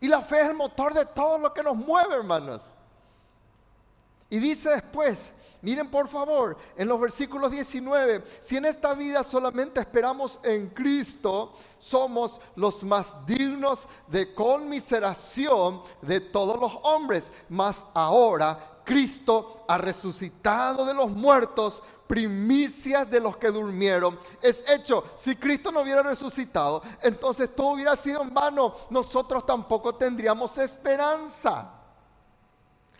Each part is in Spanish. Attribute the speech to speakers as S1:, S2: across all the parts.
S1: Y la fe es el motor de todo lo que nos mueve, hermanos. Y dice después, miren por favor, en los versículos 19, si en esta vida solamente esperamos en Cristo, somos los más dignos de conmiseración de todos los hombres. Mas ahora Cristo ha resucitado de los muertos, primicias de los que durmieron. Es hecho, si Cristo no hubiera resucitado, entonces todo hubiera sido en vano. Nosotros tampoco tendríamos esperanza.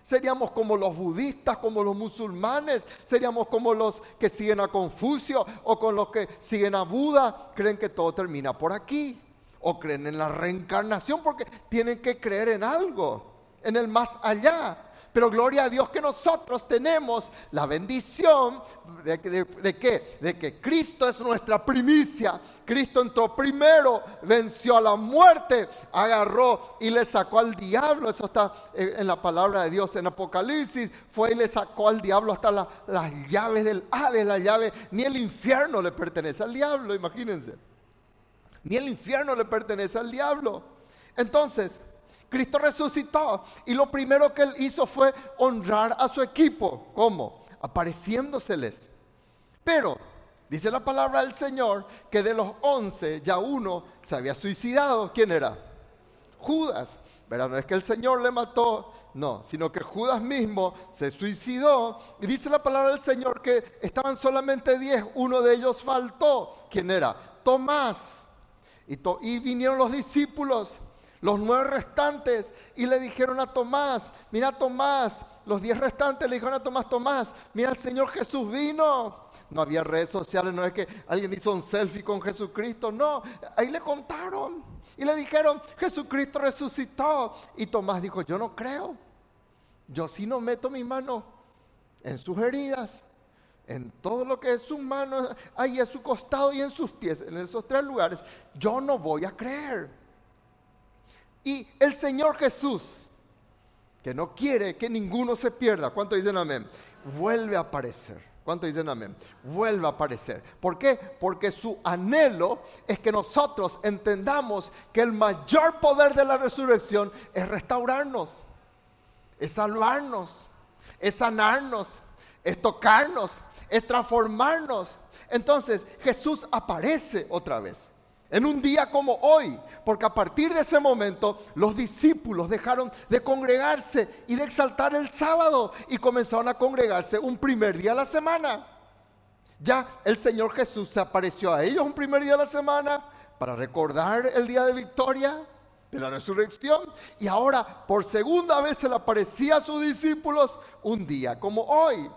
S1: Seríamos como los budistas, como los musulmanes, seríamos como los que siguen a Confucio o con los que siguen a Buda, creen que todo termina por aquí. O creen en la reencarnación porque tienen que creer en algo, en el más allá. Pero gloria a Dios que nosotros tenemos la bendición de, que, de que Cristo es nuestra primicia. Cristo entró primero, venció a la muerte, agarró y le sacó al diablo. Eso está en la palabra de Dios en Apocalipsis. Fue y le sacó al diablo hasta las llaves del Hades, la llave. Ni el infierno le pertenece al diablo, imagínense. Ni el infierno le pertenece al diablo. Entonces, Cristo resucitó y lo primero que él hizo fue honrar a su equipo. ¿Cómo? Apareciéndoseles. Pero dice la palabra del Señor que de los once ya uno se había suicidado. ¿Quién era? Judas. ¿Verdad? No es que el Señor le mató, no, sino que Judas mismo se suicidó. Y dice la palabra del Señor que estaban solamente diez, uno de ellos faltó. ¿Quién era? Tomás. Y, vinieron los discípulos los nueve restantes y le dijeron a Tomás, mira Tomás, los diez restantes le dijeron a Tomás, Tomás, mira el Señor Jesús vino. No había redes sociales, no es que alguien hizo un selfie con Jesucristo, no, ahí le contaron y le dijeron, Jesucristo resucitó. Y Tomás dijo, yo no creo, yo sí no meto mi mano en sus heridas, en todo lo que es su mano, ahí a su costado y en sus pies, en esos tres lugares, yo no voy a creer. Y el Señor Jesús, que no quiere que ninguno se pierda, ¿cuánto dicen amén? Vuelve a aparecer. ¿Cuánto dicen amén? Vuelve a aparecer. ¿Por qué? Porque su anhelo es que nosotros entendamos que el mayor poder de la resurrección es restaurarnos, es salvarnos, es sanarnos, es tocarnos, es transformarnos. Entonces Jesús aparece otra vez en un día como hoy, porque a partir de ese momento los discípulos dejaron de congregarse y de exaltar el sábado y comenzaron a congregarse un primer día a la semana. Ya el Señor Jesús se apareció a ellos un primer día a la semana para recordar el día de victoria, de la resurrección, y ahora por segunda vez se le aparecía a sus discípulos un día como hoy.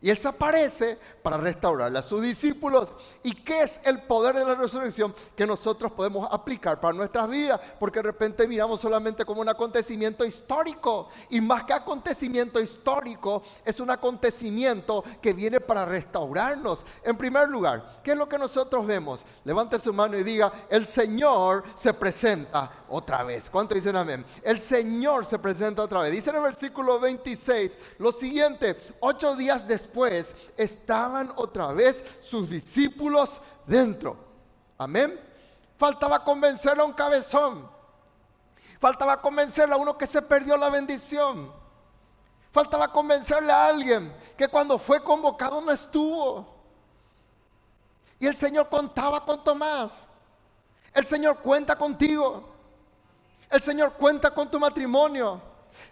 S1: Y Él se aparece para restaurarle a sus discípulos. ¿Y qué es el poder de la resurrección que nosotros podemos aplicar para nuestras vidas? Porque de repente miramos solamente como un acontecimiento histórico. Y más que acontecimiento histórico, es un acontecimiento que viene para restaurarnos. En primer lugar, ¿qué es lo que nosotros vemos? Levante su mano y diga, el Señor se presenta otra vez. ¿Cuánto dicen amén? El Señor se presenta otra vez. Dice en el versículo 26 lo siguiente, ocho días después estaban otra vez sus discípulos dentro. Amén. Faltaba convencer a un cabezón. Faltaba convencerle a uno que se perdió la bendición. Faltaba convencerle a alguien que cuando fue convocado no estuvo. Y el Señor contaba con Tomás. El Señor cuenta contigo. El Señor cuenta con tu matrimonio.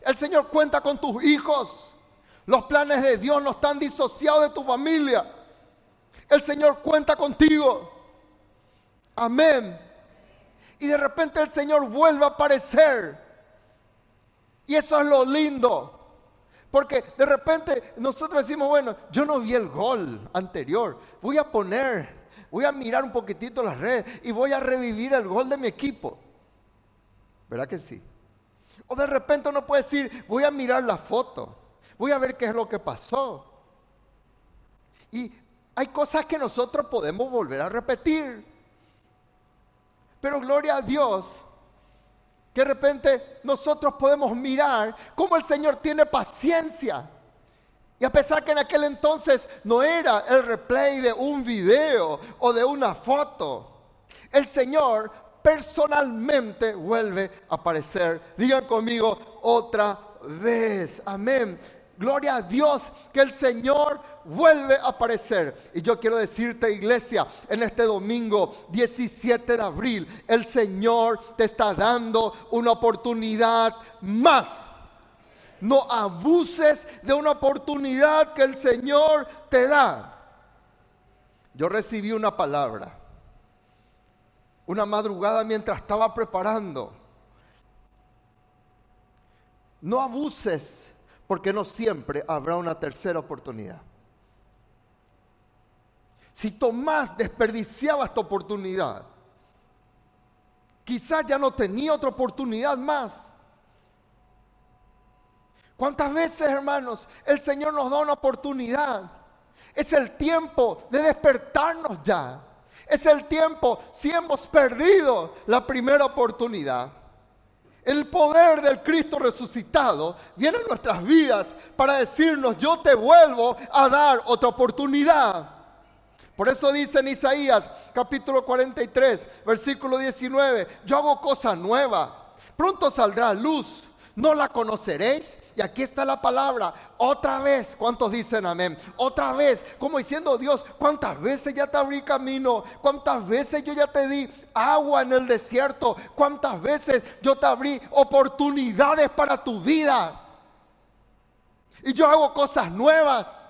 S1: El Señor cuenta con tus hijos. Los planes de Dios no están disociados de tu familia. El Señor cuenta contigo. Amén. Y de repente el Señor vuelve a aparecer. Y eso es lo lindo. Porque de repente nosotros decimos, bueno, yo no vi el gol anterior. Voy a poner, voy a mirar un poquitito las redes y voy a revivir el gol de mi equipo. ¿Verdad que sí? O de repente uno puede decir, voy a mirar la foto. Voy a ver qué es lo que pasó. Y hay cosas que nosotros podemos volver a repetir. Pero gloria a Dios, que de repente nosotros podemos mirar cómo el Señor tiene paciencia. Y a pesar que en aquel entonces no era el replay de un video o de una foto, el Señor personalmente vuelve a aparecer. Digan conmigo otra vez. Amén. Gloria a Dios que el Señor vuelve a aparecer. Y yo quiero decirte, iglesia, en este domingo 17 de abril, el Señor te está dando una oportunidad más. No abuses de una oportunidad que el Señor te da. Yo recibí una palabra, una madrugada mientras estaba preparando. No abuses porque no siempre habrá una tercera oportunidad. Si Tomás desperdiciaba esta oportunidad, quizás ya no tenía otra oportunidad más. ¿Cuántas veces, hermanos, el Señor nos da una oportunidad? Es el tiempo de despertarnos ya. Es el tiempo si hemos perdido la primera oportunidad. El poder del Cristo resucitado viene en nuestras vidas para decirnos, yo te vuelvo a dar otra oportunidad. Por eso dice en Isaías capítulo 43, versículo 19, yo hago cosa nueva, pronto saldrá luz, no la conoceréis. Y aquí está la palabra, otra vez, ¿cuántos dicen amén? Otra vez, como diciendo Dios, ¿cuántas veces ya te abrí camino? ¿Cuántas veces yo ya te di agua en el desierto? ¿Cuántas veces yo te abrí oportunidades para tu vida? Y yo hago cosas nuevas.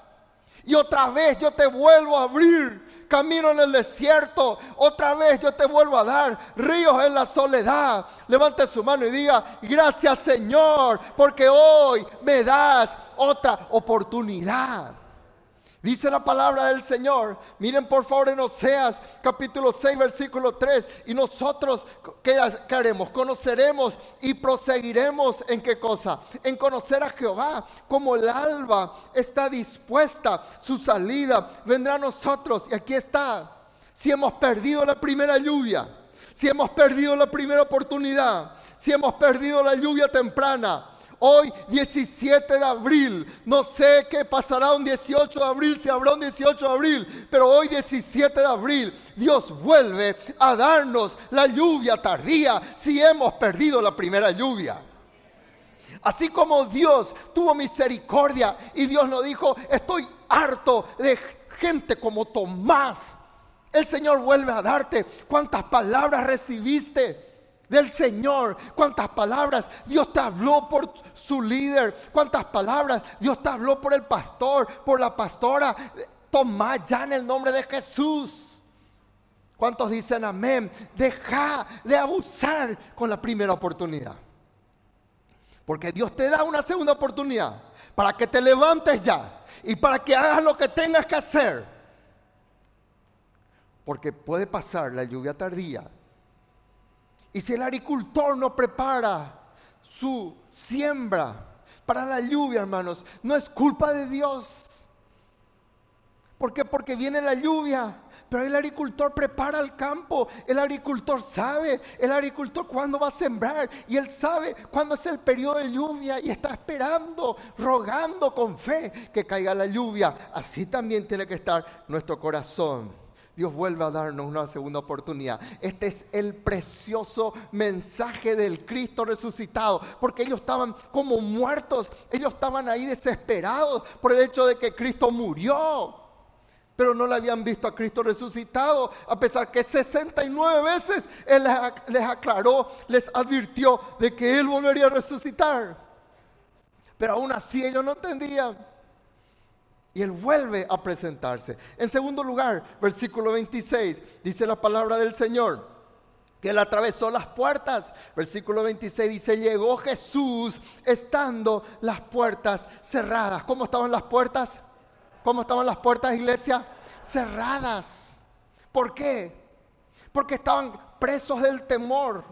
S1: Y otra vez yo te vuelvo a abrir camino en el desierto. Otra vez yo te vuelvo a dar ríos en la soledad. Levante su mano y diga, gracias Señor, porque hoy me das otra oportunidad. Dice la palabra del Señor. Miren por favor en Oseas capítulo 6 versículo 3. Y nosotros, ¿qué, haremos? Conoceremos y proseguiremos en qué cosa? En conocer a Jehová. Como el alba está dispuesta, su salida vendrá a nosotros. Y aquí está. Si hemos perdido la primera lluvia, si hemos perdido la primera oportunidad, si hemos perdido la lluvia temprana, Hoy 17 de abril, no sé qué pasará un 18 de abril, si habrá un 18 de abril, pero hoy 17 de abril Dios vuelve a darnos la lluvia tardía si hemos perdido la primera lluvia. Así como Dios tuvo misericordia y Dios nos dijo, estoy harto de gente como Tomás. El Señor vuelve a darte cuántas palabras recibiste del Señor. Cuántas palabras Dios te habló por su líder. Cuántas palabras Dios te habló por el pastor, por la pastora. Toma ya en el nombre de Jesús. ¿Cuántos dicen amén? Deja de abusar con la primera oportunidad. Porque Dios te da una segunda oportunidad para que te levantes ya y para que hagas lo que tengas que hacer. Porque puede pasar la lluvia tardía y si el agricultor no prepara su siembra para la lluvia, hermanos, no es culpa de Dios. ¿Por qué? Porque viene la lluvia. Pero el agricultor prepara el campo, el agricultor sabe, el agricultor cuándo va a sembrar y él sabe cuándo es el periodo de lluvia y está esperando, rogando con fe que caiga la lluvia. Así también tiene que estar nuestro corazón. Dios vuelve a darnos una segunda oportunidad. Este es el precioso mensaje del Cristo resucitado, porque ellos estaban como muertos, ellos estaban ahí desesperados por el hecho de que Cristo murió. Pero no le habían visto a Cristo resucitado, a pesar que 69 veces Él les aclaró, les advirtió de que Él volvería a resucitar. Pero aún así ellos no entendían. Y él vuelve a presentarse. En segundo lugar, versículo 26, dice la palabra del Señor que él atravesó las puertas. Versículo 26 dice, llegó Jesús estando las puertas cerradas. ¿Cómo estaban las puertas? ¿Cómo estaban las puertas, iglesia? Cerradas. ¿Por qué? Porque estaban presos del temor.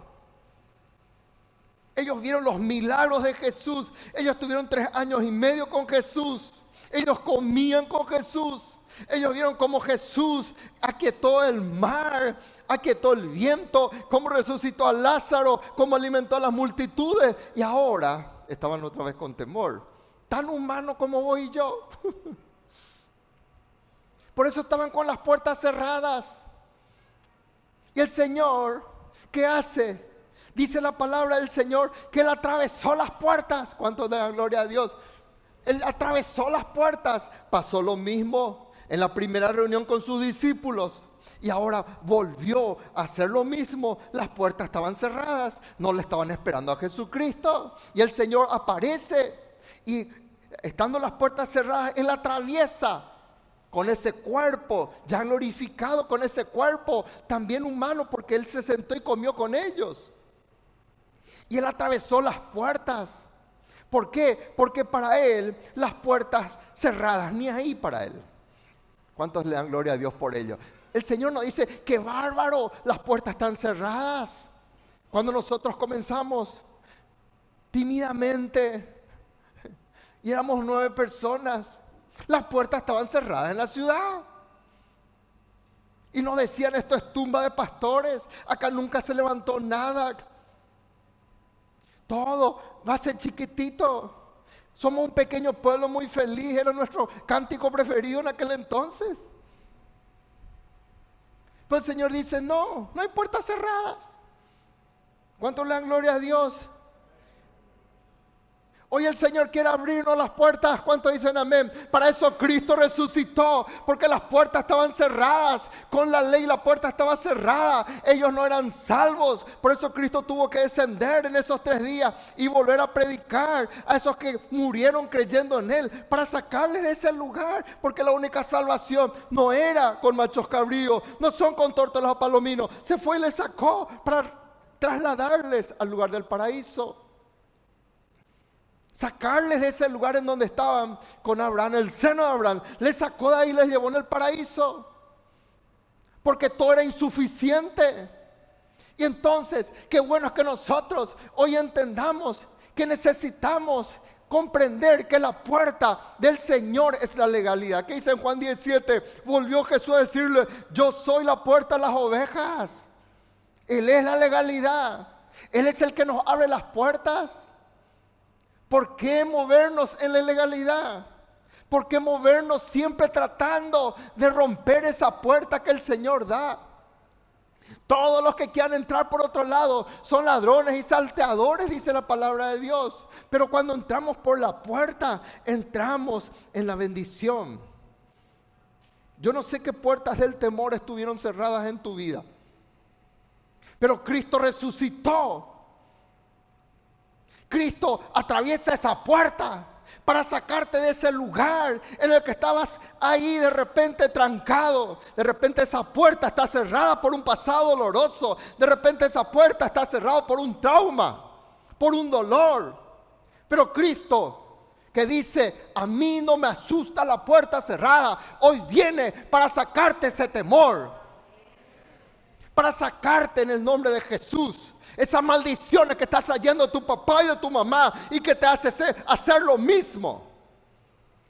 S1: Ellos vieron los milagros de Jesús. Ellos tuvieron tres años y medio con Jesús. Ellos comían con Jesús. Ellos vieron cómo Jesús aquietó el mar, aquietó el viento, cómo resucitó a Lázaro, cómo alimentó a las multitudes. Y ahora estaban otra vez con temor. Tan humano como voy yo. Por eso estaban con las puertas cerradas. Y el Señor ¿qué hace? Dice la palabra del Señor que Él atravesó las puertas. ¿Cuánto le dan gloria a Dios? Él atravesó las puertas. Pasó lo mismo en la primera reunión con sus discípulos. Y ahora volvió a hacer lo mismo. Las puertas estaban cerradas. No le estaban esperando a Jesucristo. Y el Señor aparece. Y estando las puertas cerradas, Él atraviesa con ese cuerpo, ya glorificado con ese cuerpo, también humano, porque Él se sentó y comió con ellos. Y Él atravesó las puertas. ¿Por qué? Porque para Él las puertas cerradas, ni ahí para Él. ¿Cuántos le dan gloria a Dios por ello? El Señor nos dice, que bárbaro, las puertas están cerradas. Cuando nosotros comenzamos tímidamente, y éramos nueve personas, las puertas estaban cerradas en la ciudad. Y nos decían, esto es tumba de pastores, acá nunca se levantó nada. Todo va a ser chiquitito. Somos un pequeño pueblo muy feliz, era nuestro cántico preferido en aquel entonces. Pero el Señor dice, no, no hay puertas cerradas. ¿Cuánto le dan gloria a Dios? Hoy el Señor quiere abrirnos las puertas. ¿Cuántos dicen amén? Para eso Cristo resucitó, porque las puertas estaban cerradas. Con la ley la puerta estaba cerrada. Ellos no eran salvos. Por eso Cristo tuvo que descender en esos tres días y volver a predicar a esos que murieron creyendo en Él, para sacarles de ese lugar. Porque la única salvación no era con machos cabríos, no son con tórtolas o palominos. Se fue y les sacó para trasladarles al lugar del paraíso sacarles de ese lugar en donde estaban con Abraham, el seno de Abraham, les sacó de ahí y les llevó en el paraíso. Porque todo era insuficiente. Y entonces, qué bueno es que nosotros hoy entendamos que necesitamos comprender que la puerta del Señor es la legalidad. ¿Qué dice en Juan 17? Volvió Jesús a decirle, yo soy la puerta de las ovejas. Él es la legalidad. Él es el que nos abre las puertas. ¿Por qué movernos en la ilegalidad? ¿Por qué movernos siempre tratando de romper esa puerta que el Señor da? Todos los que quieran entrar por otro lado son ladrones y salteadores, dice la palabra de Dios. Pero cuando entramos por la puerta, entramos en la bendición. Yo no sé qué puertas del temor estuvieron cerradas en tu vida. Pero Cristo resucitó Cristo atraviesa esa puerta para sacarte de ese lugar en el que estabas ahí de repente trancado. De repente esa puerta está cerrada por un pasado doloroso. De repente esa puerta está cerrada por un trauma, por un dolor. Pero Cristo que dice, a mí no me asusta la puerta cerrada, hoy viene para sacarte ese temor. Para sacarte en el nombre de Jesús esas maldiciones que está trayendo tu papá y de tu mamá y que te hace hacer, lo mismo.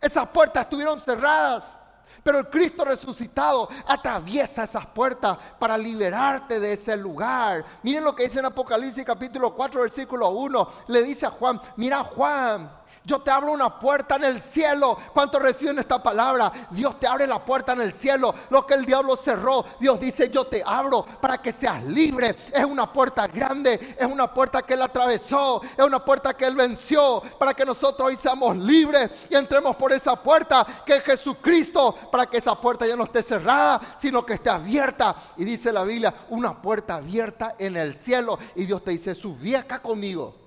S1: Esas puertas estuvieron cerradas. Pero el Cristo resucitado atraviesa esas puertas para liberarte de ese lugar. Miren lo que dice en Apocalipsis capítulo 4, versículo 1. Le dice a Juan, mira Juan, yo te abro una puerta en el cielo. ¿Cuántos reciben esta palabra? Dios te abre la puerta en el cielo. Lo que el diablo cerró, Dios dice, yo te abro para que seas libre. Es una puerta grande, es una puerta que Él atravesó, es una puerta que Él venció para que nosotros hoy seamos libres y entremos por esa puerta que es Jesucristo, para que esa puerta ya no esté cerrada, sino que esté abierta. Y dice la Biblia, una puerta abierta en el cielo. Y Dios te dice, subí acá conmigo.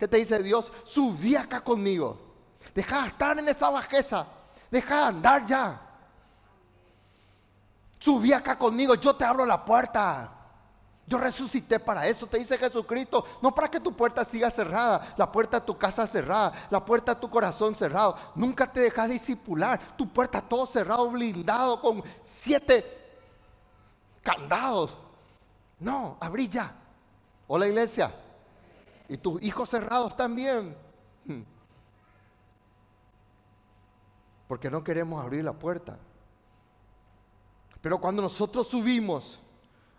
S1: ¿Qué te dice Dios? Subí acá conmigo. Deja de estar en esa bajeza. Deja de andar ya. Subí acá conmigo. Yo te abro la puerta. Yo resucité para eso, te dice Jesucristo. No para que tu puerta siga cerrada, la puerta de tu casa cerrada, la puerta de tu corazón cerrado. Nunca te dejas disipular. Tu puerta todo cerrado, blindado con siete candados. No, abrí ya. Hola iglesia. Y tus hijos cerrados también. Porque no queremos abrir la puerta. Pero cuando nosotros subimos,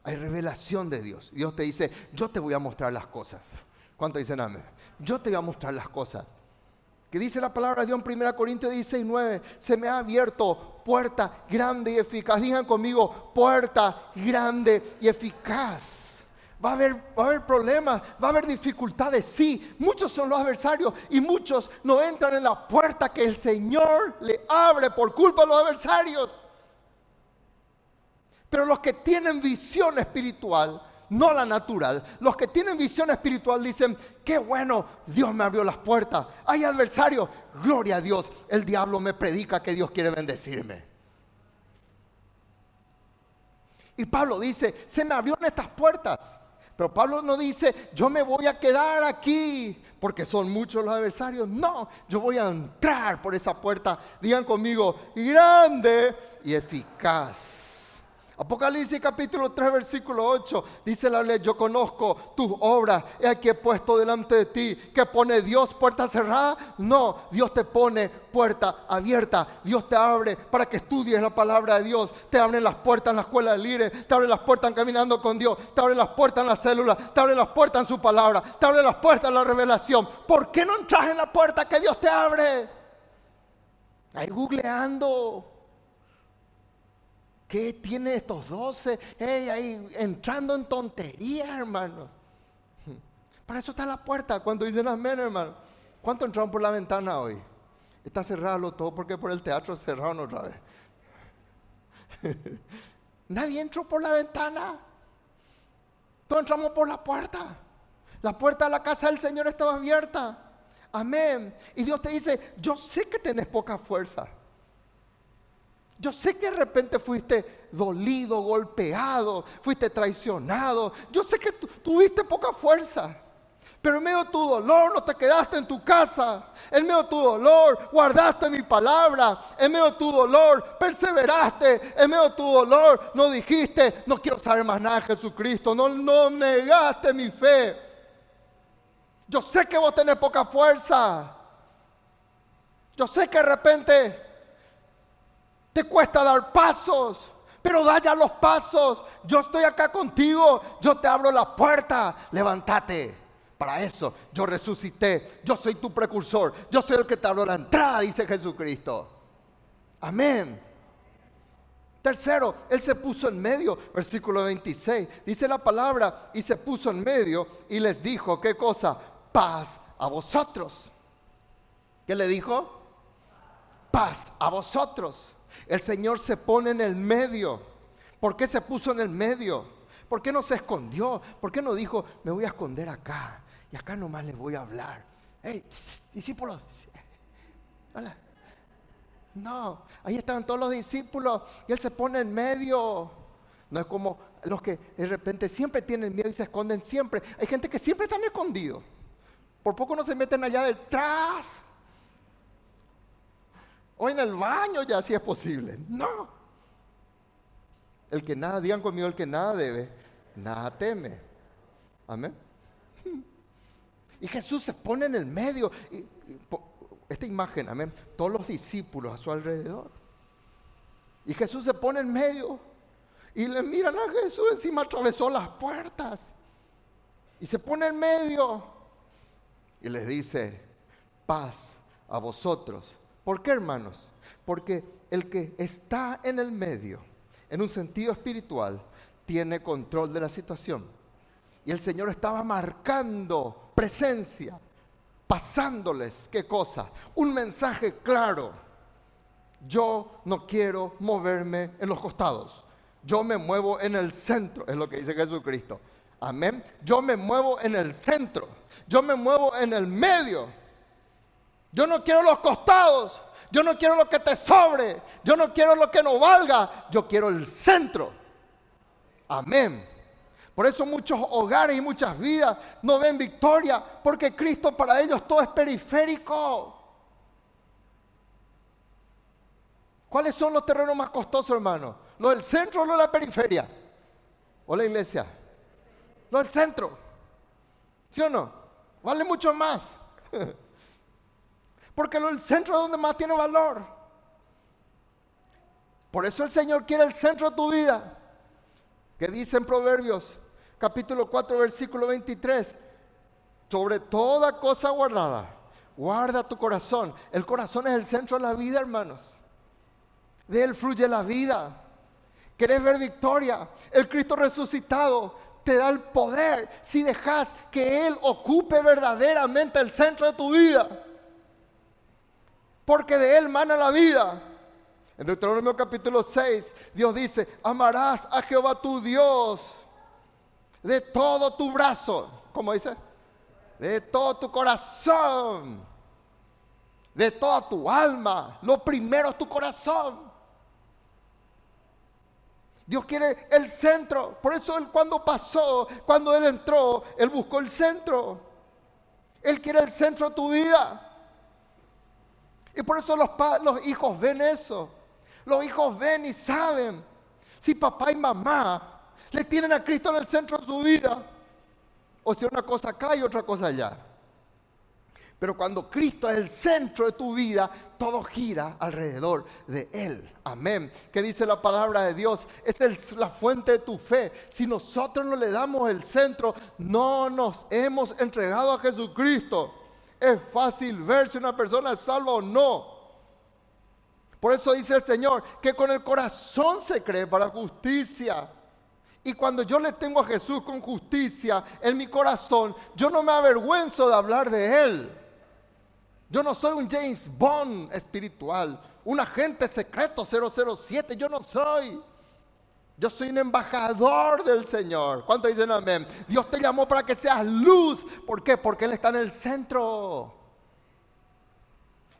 S1: hay revelación de Dios. Dios te dice, yo te voy a mostrar las cosas. ¿Cuánto dicen amén? Yo te voy a mostrar las cosas. Que dice la palabra de Dios en 1 Corintios 16, 9. Se me ha abierto puerta grande y eficaz. Digan conmigo, puerta grande y eficaz. Va a, haber, va a haber problemas, va a haber dificultades, sí. Muchos son los adversarios y muchos no entran en la puerta que el Señor le abre por culpa de los adversarios. Pero los que tienen visión espiritual, no la natural, los que tienen visión espiritual dicen, qué bueno, Dios me abrió las puertas. Hay adversarios, gloria a Dios, el diablo me predica que Dios quiere bendecirme. Y Pablo dice, se me abrieron estas puertas. Pero Pablo no dice, yo me voy a quedar aquí porque son muchos los adversarios. No, yo voy a entrar por esa puerta. Digan conmigo, grande y eficaz. Apocalipsis capítulo 3, versículo 8, dice la ley, yo conozco tus obras, he aquí he puesto delante de ti, que pone Dios puerta cerrada. No, Dios te pone puerta abierta, Dios te abre para que estudies la palabra de Dios, te abren las puertas en la escuela de líderes, te abre las puertas caminando con Dios, te abre las puertas en la célula, te abre las puertas en su palabra, te abre las puertas en la revelación. ¿Por qué no entras en la puerta que Dios te abre? Ahí googleando. ¿Qué tiene estos doce? ahí entrando en tonterías, hermanos. Para eso está la puerta cuando dicen amén, hermano. ¿Cuánto entraron por la ventana hoy? Está cerrado todo porque por el teatro cerraron otra vez. Nadie entró por la ventana. Todos entramos por la puerta. La puerta de la casa del Señor estaba abierta. Amén. Y Dios te dice, yo sé que tenés poca fuerza. Yo sé que de repente fuiste dolido, golpeado, fuiste traicionado. Yo sé que tuviste poca fuerza. Pero en medio de tu dolor no te quedaste en tu casa. En medio de tu dolor guardaste mi palabra. En medio de tu dolor perseveraste. En medio de tu dolor no dijiste, no quiero saber más nada de Jesucristo. No, no negaste mi fe. Yo sé que vos tenés poca fuerza. Yo sé que de repente te cuesta dar pasos, pero da ya los pasos. Yo estoy acá contigo, yo te abro la puerta, levántate. Para eso yo resucité, yo soy tu precursor, yo soy el que te abro la entrada, dice Jesucristo. Amén. Tercero, Él se puso en medio, versículo 26, dice la palabra, y se puso en medio y les dijo, ¿qué cosa? Paz a vosotros. ¿Qué le dijo? Paz a vosotros. El Señor se pone en el medio. ¿Por qué se puso en el medio? ¿Por qué no se escondió? ¿Por qué no dijo, me voy a esconder acá? Y acá nomás les voy a hablar. Hey, discípulos. Hola. No, ahí estaban todos los discípulos y Él se pone en medio. No es como los que de repente siempre tienen miedo y se esconden siempre. Hay gente que siempre están escondidos. Por poco no se meten allá detrás. O en el baño ya si es posible. No. El que nada, digan conmigo, el que nada debe, nada teme. Amén. Y Jesús se pone en el medio. esta imagen, amén. Todos los discípulos a su alrededor. Y Jesús se pone en medio. Y le miran a Jesús encima, atravesó las puertas. Y se pone en medio. Y les dice, paz a vosotros ¿Por qué, hermanos? Porque el que está en el medio, en un sentido espiritual, tiene control de la situación. Y el Señor estaba marcando presencia, pasándoles, ¿qué cosa? Un mensaje claro. Yo no quiero moverme en los costados. Yo me muevo en el centro, es lo que dice Jesucristo. Amén. Yo me muevo en el centro. Yo me muevo en el medio. Yo no quiero los costados. Yo no quiero lo que te sobre. Yo no quiero lo que no valga. Yo quiero el centro. Amén. Por eso muchos hogares y muchas vidas no ven victoria. Porque Cristo para ellos todo es periférico. ¿Cuáles son los terrenos más costosos, hermano? ¿Los del centro o los de la periferia? ¿O la iglesia? Los del centro. ¿Sí o no? Vale mucho más. Porque el centro es donde más tiene valor. Por eso el Señor quiere el centro de tu vida. Que dice en Proverbios, capítulo 4, versículo 23. Sobre toda cosa guardada, guarda tu corazón. El corazón es el centro de la vida, hermanos. De él fluye la vida. ¿Querés ver victoria? El Cristo resucitado te da el poder si dejas que Él ocupe verdaderamente el centro de tu vida. Porque de Él mana la vida. En Deuteronomio capítulo 6, Dios dice, amarás a Jehová tu Dios de todo tu brazo. ¿Cómo dice? De todo tu corazón. De toda tu alma. Lo primero es tu corazón. Dios quiere el centro. Por eso Él cuando pasó, cuando Él entró, Él buscó el centro. Él quiere el centro de tu vida. Y por eso los, los hijos ven eso. Los hijos ven y saben si papá y mamá le tienen a Cristo en el centro de su vida. O si una cosa acá y otra cosa allá. Pero cuando Cristo es el centro de tu vida, todo gira alrededor de Él. Amén. ¿Qué dice la palabra de Dios? Es la fuente de tu fe. Si nosotros no le damos el centro, no nos hemos entregado a Jesucristo. Es fácil ver si una persona es salva o no. Por eso dice el Señor que con el corazón se cree para justicia. Y cuando yo le tengo a Jesús con justicia en mi corazón, yo no me avergüenzo de hablar de Él. Yo no soy un James Bond espiritual, un agente secreto 007, yo no soy. Yo soy un embajador del Señor. ¿Cuánto dicen amén? Dios te llamó para que seas luz. ¿Por qué? Porque Él está en el centro.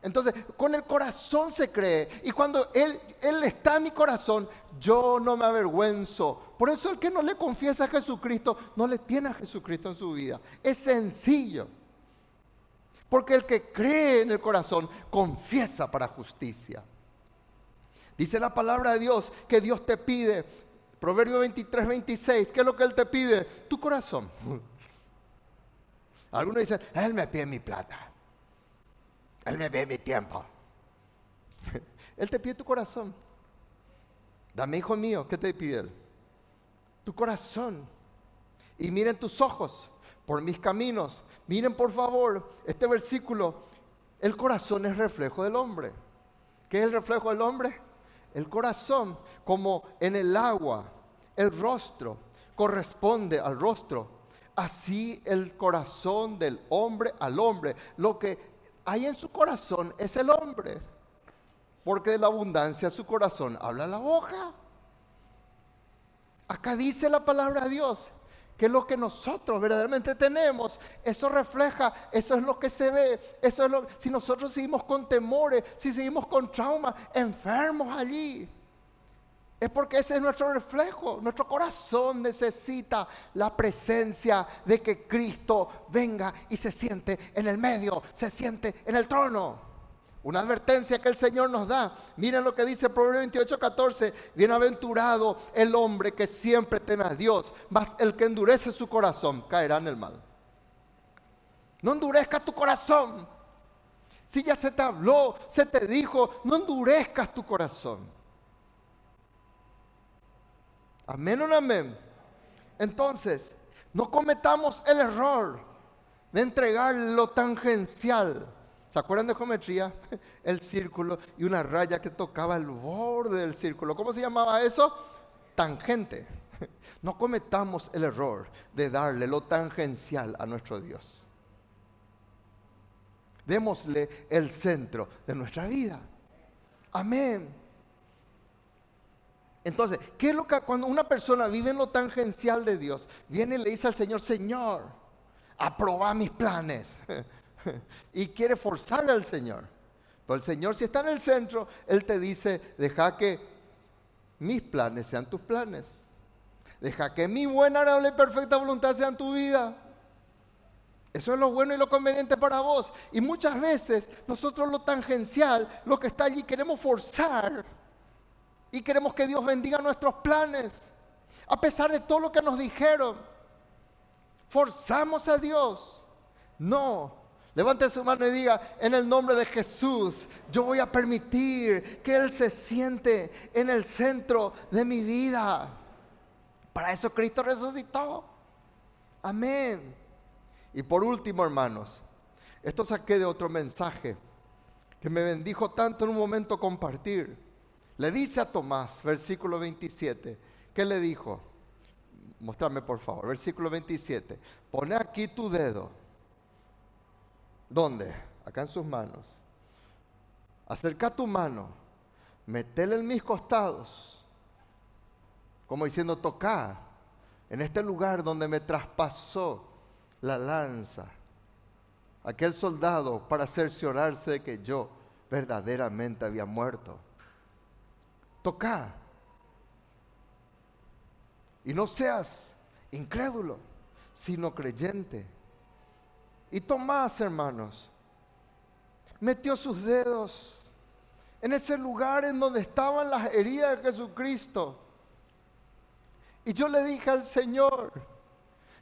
S1: Entonces, con el corazón se cree. Y cuando Él, Él está en mi corazón, yo no me avergüenzo. Por eso el que no le confiesa a Jesucristo, no le tiene a Jesucristo en su vida. Es sencillo. Porque el que cree en el corazón confiesa para justicia. Dice la palabra de Dios que Dios te pide, Proverbio 23, 26, ¿qué es lo que Él te pide? Tu corazón. Algunos dicen, Él me pide mi plata. Él me pide mi tiempo. Él te pide tu corazón. Dame, hijo mío, ¿qué te pide Él? Tu corazón. Y miren tus ojos por mis caminos. Miren por favor este versículo. El corazón es reflejo del hombre. ¿Qué es el reflejo del hombre? El corazón, como en el agua, el rostro corresponde al rostro. Así el corazón del hombre al hombre. Lo que hay en su corazón es el hombre. Porque de la abundancia su corazón habla la boca. Acá dice la palabra de Dios que lo que nosotros verdaderamente tenemos, eso refleja, eso es lo que se ve, eso es lo si nosotros seguimos con temores, si seguimos con trauma, enfermos allí. Es porque ese es nuestro reflejo. Nuestro corazón necesita la presencia de que Cristo venga y se siente en el medio, se siente en el trono. Una advertencia que el Señor nos da. Miren lo que dice el Proverbio 28, 14. Bienaventurado el hombre que siempre teme a Dios, mas el que endurece su corazón caerá en el mal. No endurezcas tu corazón. Si ya se te habló, se te dijo, no endurezcas tu corazón. Amén o amén. Entonces, no cometamos el error de entregar lo tangencial ¿Se acuerdan de geometría? El círculo y una raya que tocaba el borde del círculo. ¿Cómo se llamaba eso? Tangente. No cometamos el error de darle lo tangencial a nuestro Dios. Démosle el centro de nuestra vida. Amén. Entonces, ¿qué es lo que cuando una persona vive en lo tangencial de Dios, viene y le dice al Señor, Señor, aproba mis planes? y quiere forzarle al Señor. Pero el Señor si está en el centro, Él te dice, deja que mis planes sean tus planes. Deja que mi buena, agradable y perfecta voluntad sea en tu vida. Eso es lo bueno y lo conveniente para vos. Y muchas veces nosotros lo tangencial, lo que está allí, queremos forzar. Y queremos que Dios bendiga nuestros planes. A pesar de todo lo que nos dijeron. Forzamos a Dios. No, Levante su mano y diga, en el nombre de Jesús, yo voy a permitir que Él se siente en el centro de mi vida. Para eso Cristo resucitó. Amén. Y por último, hermanos, esto saqué de otro mensaje que me bendijo tanto en un momento compartir. Le dice a Tomás, versículo 27, ¿qué le dijo? mostrarme por favor, versículo 27. Pone aquí tu dedo. ¿Dónde? Acá en sus manos. Acerca tu mano, metele en mis costados, como diciendo, toca en este lugar donde me traspasó la lanza aquel soldado para cerciorarse de que yo verdaderamente había muerto. Toca. Y no seas incrédulo, sino creyente. Y Tomás, hermanos, metió sus dedos en ese lugar en donde estaban las heridas de Jesucristo. Y yo le dije al Señor,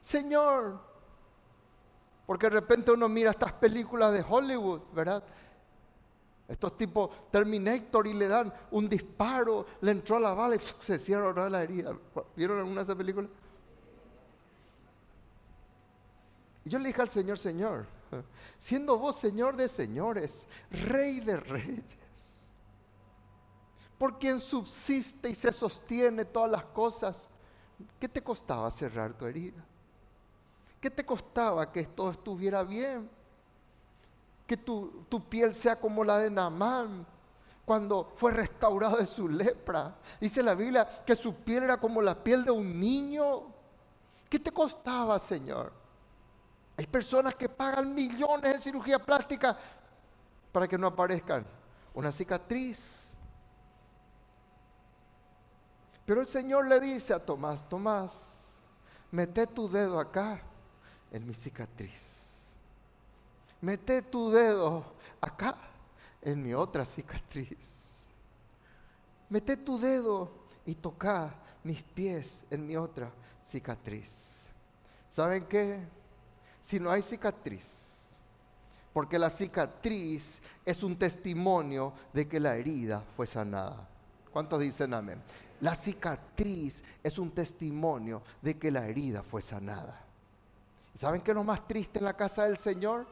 S1: Señor, porque de repente uno mira estas películas de Hollywood, ¿verdad? Estos tipos Terminator y le dan un disparo, le entró a la bala y se cierra la herida. ¿Vieron alguna de esas películas? Y yo le dije al Señor, Señor, siendo vos Señor de señores, Rey de reyes, por quien subsiste y se sostiene todas las cosas, ¿qué te costaba cerrar tu herida? ¿Qué te costaba que todo estuviera bien? Que tu, tu piel sea como la de Naamán cuando fue restaurado de su lepra. Dice la Biblia que su piel era como la piel de un niño. ¿Qué te costaba, Señor? Hay personas que pagan millones de cirugía plástica para que no aparezcan una cicatriz. Pero el Señor le dice a Tomás, Tomás, mete tu dedo acá en mi cicatriz. Mete tu dedo acá en mi otra cicatriz. Mete tu dedo y toca mis pies en mi otra cicatriz. ¿Saben qué? Si no hay cicatriz, porque la cicatriz es un testimonio de que la herida fue sanada. ¿Cuántos dicen amén? La cicatriz es un testimonio de que la herida fue sanada. ¿Saben qué es lo más triste en la casa del Señor?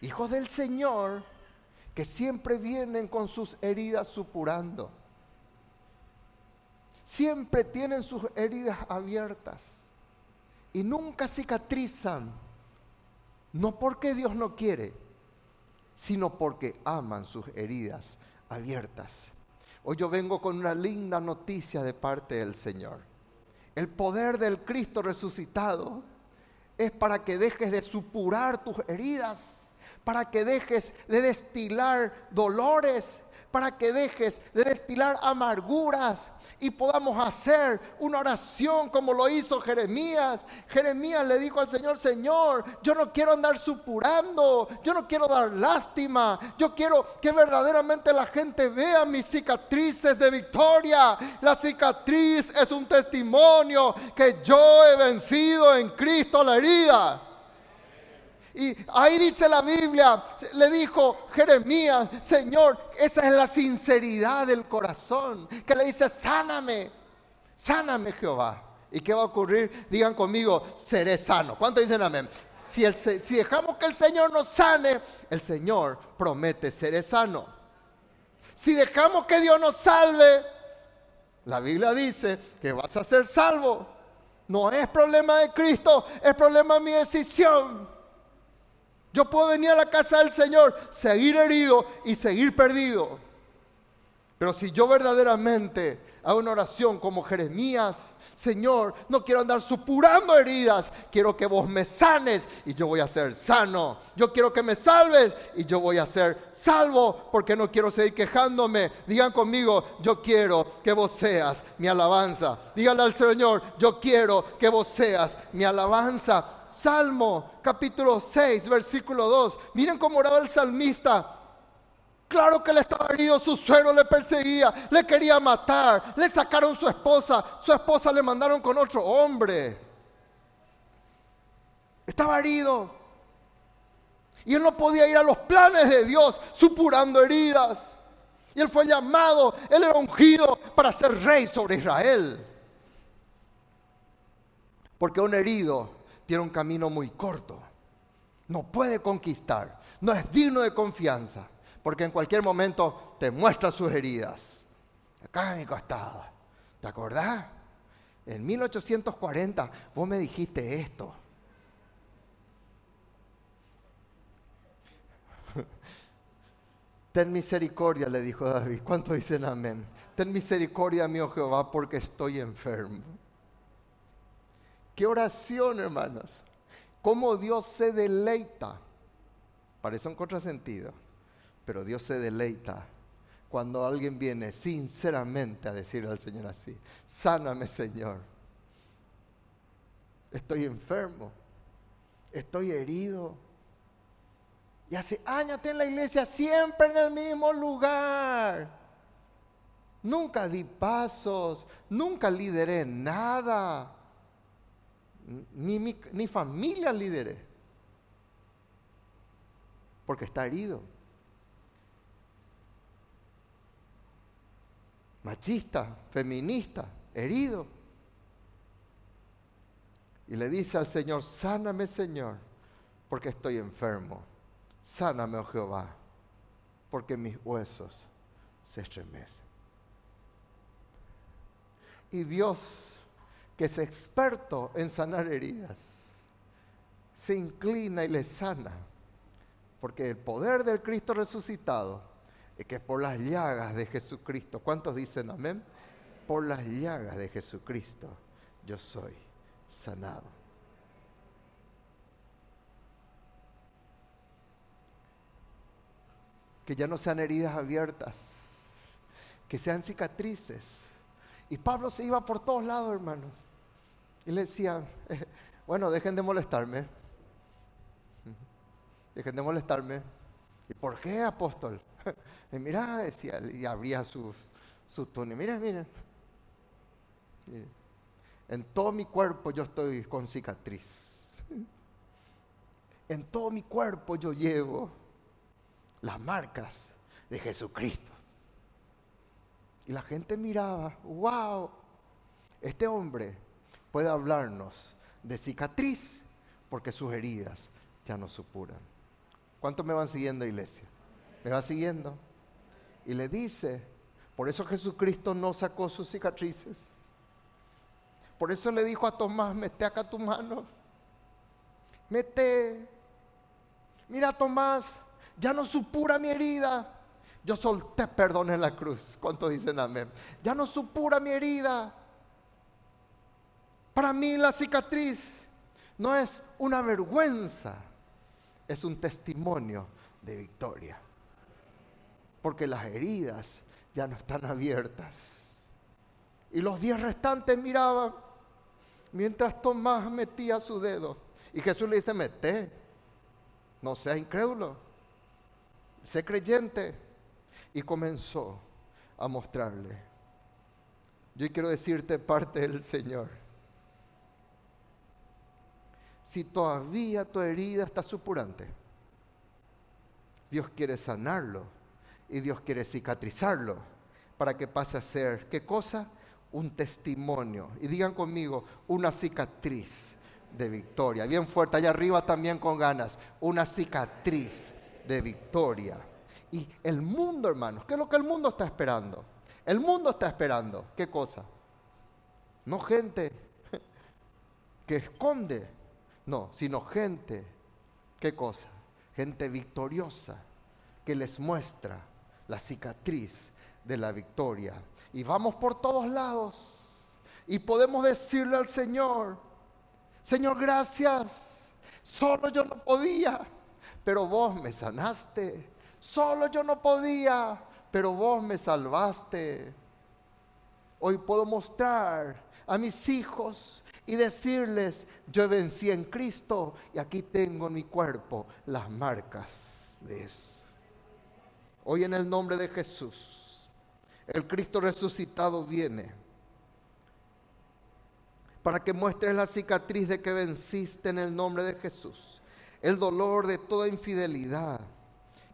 S1: Hijos del Señor que siempre vienen con sus heridas supurando. Siempre tienen sus heridas abiertas y nunca cicatrizan. No porque Dios no quiere, sino porque aman sus heridas abiertas. Hoy yo vengo con una linda noticia de parte del Señor. El poder del Cristo resucitado es para que dejes de supurar tus heridas, para que dejes de destilar dolores, para que dejes de destilar amarguras y podamos hacer una oración como lo hizo Jeremías. Jeremías le dijo al Señor, Señor, yo no quiero andar supurando, yo no quiero dar lástima, yo quiero que verdaderamente la gente vea mis cicatrices de victoria. La cicatriz es un testimonio que yo he vencido en Cristo la herida. Y ahí dice la Biblia, le dijo Jeremías, Señor, esa es la sinceridad del corazón, que le dice, sáname, sáname Jehová. ¿Y qué va a ocurrir? Digan conmigo, seré sano. ¿Cuánto dicen amén? Si, si dejamos que el Señor nos sane, el Señor promete seré sano. Si dejamos que Dios nos salve, la Biblia dice que vas a ser salvo. No es problema de Cristo, es problema de mi decisión. Yo puedo venir a la casa del Señor, seguir herido y seguir perdido. Pero si yo verdaderamente hago una oración como Jeremías, Señor, no quiero andar supurando heridas, quiero que vos me sanes y yo voy a ser sano. Yo quiero que me salves y yo voy a ser salvo porque no quiero seguir quejándome. Digan conmigo, yo quiero que vos seas mi alabanza. Díganle al Señor, yo quiero que vos seas mi alabanza. Salmo capítulo 6, versículo 2. Miren cómo oraba el salmista. Claro que le estaba herido, su suero le perseguía, le quería matar, le sacaron su esposa, su esposa le mandaron con otro hombre. Estaba herido. Y él no podía ir a los planes de Dios supurando heridas. Y él fue llamado, él era ungido para ser rey sobre Israel. Porque un herido tiene un camino muy corto. No puede conquistar. No es digno de confianza. Porque en cualquier momento te muestra sus heridas. Acá en mi costado. ¿Te acordás? en 1840 vos me dijiste esto. Ten misericordia, le dijo David. ¿Cuánto dicen amén? Ten misericordia, mío Jehová, porque estoy enfermo. Qué oración, hermanos. Cómo Dios se deleita. Parece un contrasentido, pero Dios se deleita cuando alguien viene sinceramente a decirle al Señor así, sáname Señor, estoy enfermo, estoy herido. Y hace años estoy en la iglesia siempre en el mismo lugar. Nunca di pasos, nunca lideré nada. Ni, ni familia lideré. Porque está herido. machista, feminista, herido. Y le dice al Señor, sáname Señor, porque estoy enfermo. Sáname, oh Jehová, porque mis huesos se estremecen. Y Dios, que es experto en sanar heridas, se inclina y le sana, porque el poder del Cristo resucitado es que por las llagas de Jesucristo, ¿cuántos dicen amén? Por las llagas de Jesucristo yo soy sanado. Que ya no sean heridas abiertas, que sean cicatrices. Y Pablo se iba por todos lados, hermanos. Y le decía, bueno, dejen de molestarme. Dejen de molestarme. ¿Y por qué, apóstol? y mira, decía, y abría su, su túnel. Mira, mira. En todo mi cuerpo yo estoy con cicatriz. En todo mi cuerpo yo llevo las marcas de Jesucristo. Y la gente miraba, wow, este hombre puede hablarnos de cicatriz porque sus heridas ya no supuran. ¿Cuántos me van siguiendo, iglesia? me va siguiendo. Y le dice, por eso Jesucristo no sacó sus cicatrices. Por eso le dijo a Tomás, mete acá tu mano. Mete. Mira Tomás, ya no supura mi herida. Yo solté perdón en la cruz. ¿Cuántos dicen amén? Ya no supura mi herida. Para mí la cicatriz no es una vergüenza, es un testimonio de victoria porque las heridas ya no están abiertas. Y los diez restantes miraban mientras Tomás metía su dedo. Y Jesús le dice, mete, no seas incrédulo, sé creyente. Y comenzó a mostrarle. Yo quiero decirte parte del Señor. Si todavía tu herida está supurante, Dios quiere sanarlo y Dios quiere cicatrizarlo para que pase a ser, ¿qué cosa? Un testimonio. Y digan conmigo, una cicatriz de victoria. Bien fuerte, allá arriba también con ganas, una cicatriz de victoria. Y el mundo, hermanos, ¿qué es lo que el mundo está esperando? El mundo está esperando, ¿qué cosa? No gente que esconde, no, sino gente, ¿qué cosa? Gente victoriosa que les muestra la cicatriz de la victoria. Y vamos por todos lados y podemos decirle al Señor, Señor, gracias. Solo yo no podía, pero vos me sanaste. Solo yo no podía, pero vos me salvaste. Hoy puedo mostrar a mis hijos y decirles, yo vencí en Cristo y aquí tengo en mi cuerpo las marcas de eso. Hoy en el nombre de Jesús, el Cristo resucitado viene para que muestres la cicatriz de que venciste en el nombre de Jesús, el dolor de toda infidelidad,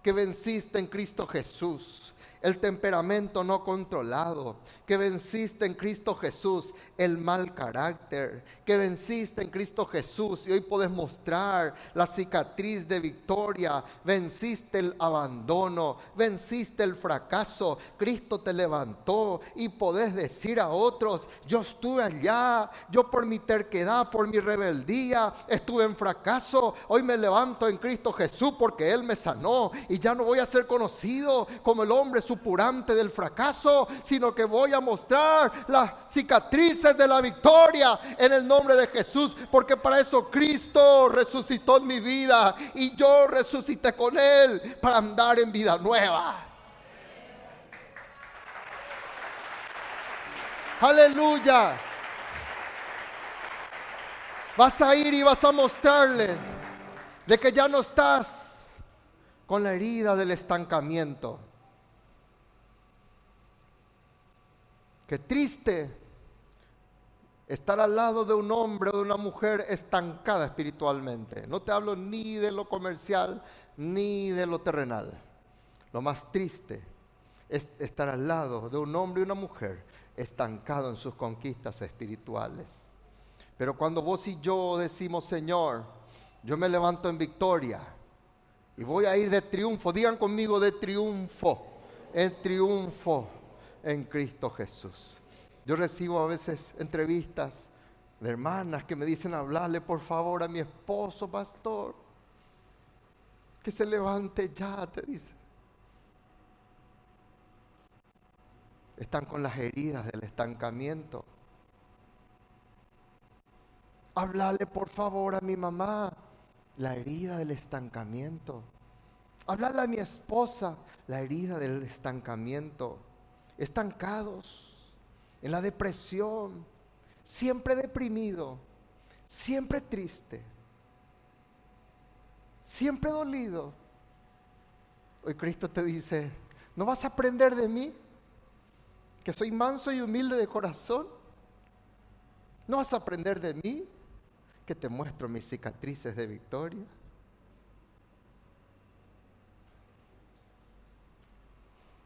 S1: que venciste en Cristo Jesús, el temperamento no controlado, que venciste en Cristo Jesús el mal carácter, que venciste en Cristo Jesús y hoy puedes mostrar la cicatriz de victoria, venciste el abandono, venciste el fracaso, Cristo te levantó y podés decir a otros, yo estuve allá, yo por mi terquedad, por mi rebeldía, estuve en fracaso, hoy me levanto en Cristo Jesús porque Él me sanó y ya no voy a ser conocido como el hombre supurante del fracaso, sino que voy a mostrar las cicatrices de la victoria en el nombre de Jesús, porque para eso Cristo resucitó en mi vida y yo resucité con Él para andar en vida nueva. Aleluya. Vas a ir y vas a mostrarle de que ya no estás con la herida del estancamiento. Qué triste estar al lado de un hombre o de una mujer estancada espiritualmente. No te hablo ni de lo comercial ni de lo terrenal. Lo más triste es estar al lado de un hombre y una mujer estancado en sus conquistas espirituales. Pero cuando vos y yo decimos, Señor, yo me levanto en victoria y voy a ir de triunfo, digan conmigo de triunfo, en triunfo en Cristo Jesús. Yo recibo a veces entrevistas de hermanas que me dicen hablarle por favor a mi esposo, pastor. Que se levante ya, te dice. Están con las heridas del estancamiento. Hablarle por favor a mi mamá, la herida del estancamiento. Hablarle a mi esposa, la herida del estancamiento estancados, en la depresión, siempre deprimido, siempre triste, siempre dolido. Hoy Cristo te dice, ¿no vas a aprender de mí? Que soy manso y humilde de corazón. ¿No vas a aprender de mí? Que te muestro mis cicatrices de victoria.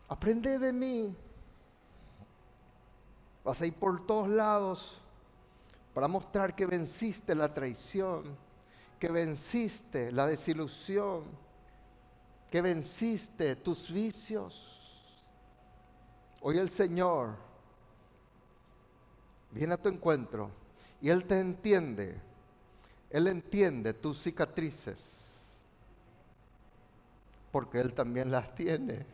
S1: Aprende de mí Vas a ir por todos lados para mostrar que venciste la traición, que venciste la desilusión, que venciste tus vicios. Hoy el Señor viene a tu encuentro y Él te entiende. Él entiende tus cicatrices porque Él también las tiene.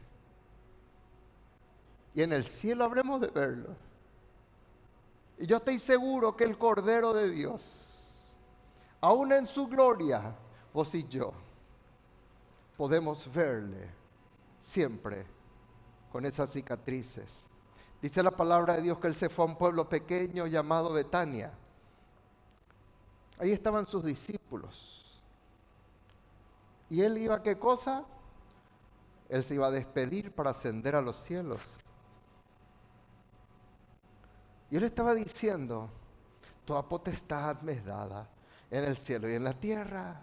S1: Y en el cielo habremos de verlo. Y yo estoy seguro que el Cordero de Dios, aún en su gloria, vos y yo, podemos verle siempre con esas cicatrices. Dice la palabra de Dios que él se fue a un pueblo pequeño llamado Betania. Ahí estaban sus discípulos. ¿Y él iba a qué cosa? Él se iba a despedir para ascender a los cielos. Y él estaba diciendo, toda potestad me es dada en el cielo y en la tierra.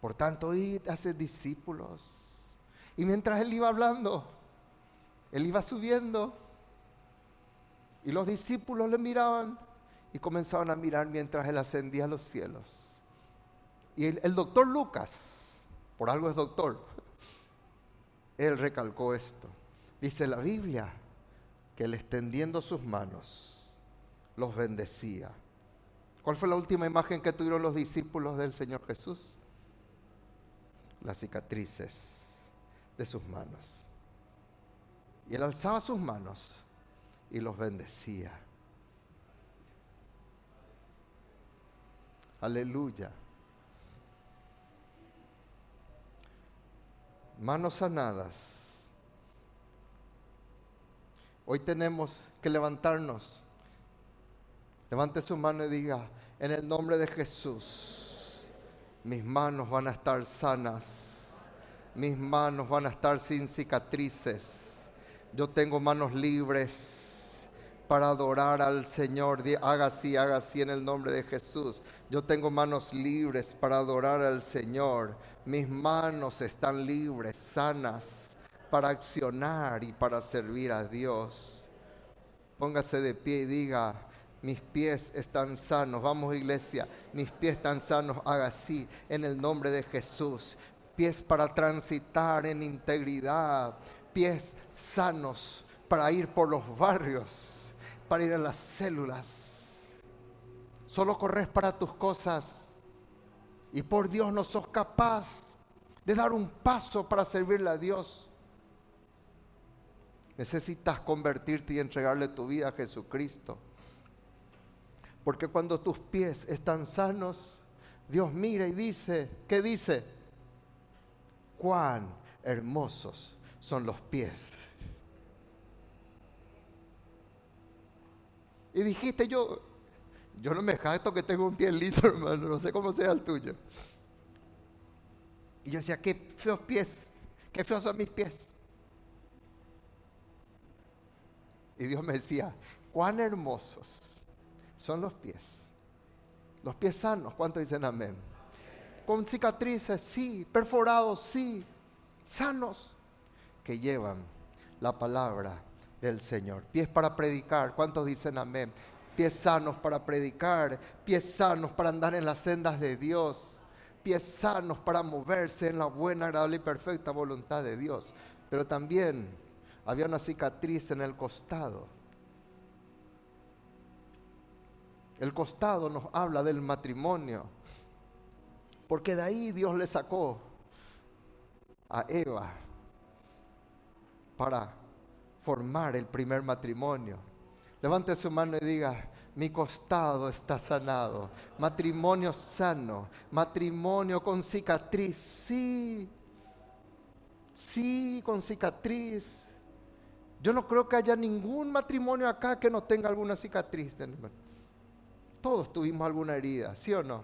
S1: Por tanto, id a ser discípulos. Y mientras él iba hablando, él iba subiendo. Y los discípulos le miraban y comenzaban a mirar mientras él ascendía a los cielos. Y el, el doctor Lucas, por algo es doctor, él recalcó esto. Dice la Biblia que él extendiendo sus manos los bendecía. ¿Cuál fue la última imagen que tuvieron los discípulos del Señor Jesús? Las cicatrices de sus manos. Y él alzaba sus manos y los bendecía. Aleluya. Manos sanadas Hoy tenemos que levantarnos. Levante su mano y diga, en el nombre de Jesús, mis manos van a estar sanas, mis manos van a estar sin cicatrices. Yo tengo manos libres para adorar al Señor. Haga así, haga así en el nombre de Jesús. Yo tengo manos libres para adorar al Señor. Mis manos están libres, sanas para accionar y para servir a Dios. Póngase de pie y diga, mis pies están sanos. Vamos iglesia, mis pies están sanos. Haga así en el nombre de Jesús. Pies para transitar en integridad. Pies sanos para ir por los barrios, para ir a las células. Solo corres para tus cosas. Y por Dios no sos capaz de dar un paso para servirle a Dios. Necesitas convertirte y entregarle tu vida a Jesucristo. Porque cuando tus pies están sanos, Dios mira y dice, ¿qué dice? Cuán hermosos son los pies. Y dijiste, yo, yo no me jacto que tengo un pie lindo, hermano, no sé cómo sea el tuyo. Y yo decía, qué feos pies, qué feos son mis pies. Y Dios me decía, cuán hermosos son los pies. Los pies sanos, ¿cuántos dicen amén? Con cicatrices, sí, perforados, sí, sanos, que llevan la palabra del Señor. Pies para predicar, ¿cuántos dicen amén? Pies sanos para predicar, pies sanos para andar en las sendas de Dios pies sanos para moverse en la buena, agradable y perfecta voluntad de Dios. Pero también había una cicatriz en el costado. El costado nos habla del matrimonio, porque de ahí Dios le sacó a Eva para formar el primer matrimonio. Levante su mano y diga, mi costado está sanado. Matrimonio sano, matrimonio con cicatriz, sí, sí, con cicatriz. Yo no creo que haya ningún matrimonio acá que no tenga alguna cicatriz. Todos tuvimos alguna herida, ¿sí o no?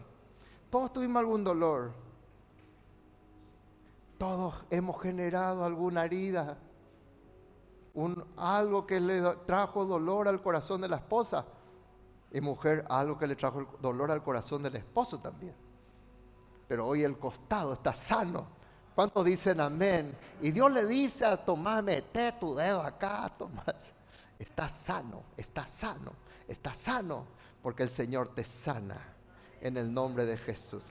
S1: Todos tuvimos algún dolor. Todos hemos generado alguna herida. Un, algo que le trajo dolor al corazón de la esposa y mujer algo que le trajo dolor al corazón del esposo también. Pero hoy el costado está sano. ¿Cuántos dicen amén? Y Dios le dice a Tomás, mete tu dedo acá, Tomás. Está sano, está sano, está sano, porque el Señor te sana en el nombre de Jesús.